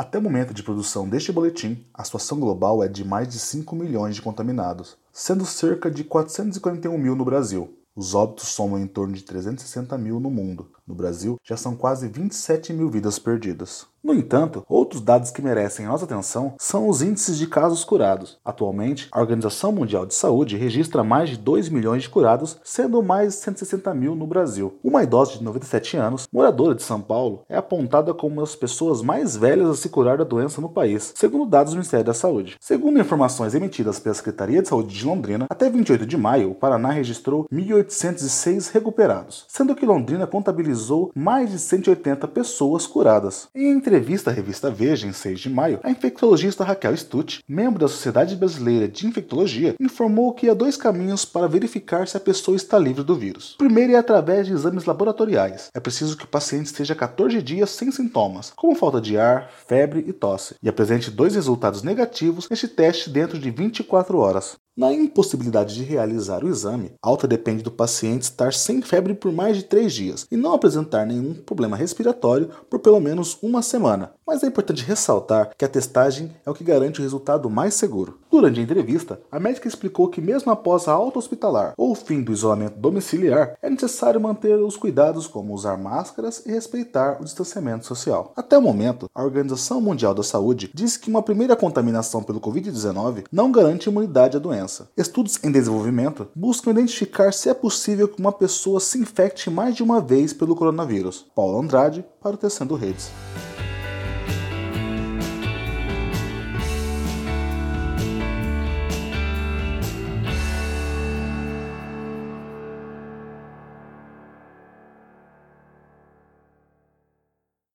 Até o momento de produção deste boletim, a situação global é de mais de 5 milhões de contaminados, sendo cerca de 441 mil no Brasil. Os óbitos somam em torno de 360 mil no mundo. No Brasil, já são quase 27 mil vidas perdidas. No entanto, outros dados que merecem nossa atenção são os índices de casos curados. Atualmente, a Organização Mundial de Saúde registra mais de 2 milhões de curados, sendo mais de 160 mil no Brasil. Uma idosa de 97 anos, moradora de São Paulo, é apontada como uma das pessoas mais velhas a se curar da doença no país, segundo dados do Ministério da Saúde. Segundo informações emitidas pela Secretaria de Saúde de Londrina, até 28 de maio, o Paraná registrou 1.806 recuperados, sendo que Londrina contabilizou mais de 180 pessoas curadas. Em entrevista à revista Veja em 6 de maio, a infectologista Raquel Stutt, membro da Sociedade Brasileira de Infectologia, informou que há dois caminhos para verificar se a pessoa está livre do vírus. O primeiro é através de exames laboratoriais. É preciso que o paciente esteja 14 dias sem sintomas, como falta de ar, febre e tosse, e apresente dois resultados negativos neste teste dentro de 24 horas. Na impossibilidade de realizar o exame, alta depende do paciente estar sem febre por mais de três dias e não apresentar nenhum problema respiratório por pelo menos uma semana. Mas é importante ressaltar que a testagem é o que garante o resultado mais seguro. Durante a entrevista, a médica explicou que mesmo após a alta hospitalar ou o fim do isolamento domiciliar, é necessário manter os cuidados como usar máscaras e respeitar o distanciamento social. Até o momento, a Organização Mundial da Saúde diz que uma primeira contaminação pelo Covid-19 não garante imunidade à doença. Estudos em desenvolvimento buscam identificar se é possível que uma pessoa se infecte mais de uma vez pelo coronavírus. Paulo Andrade, para o Tecendo Redes.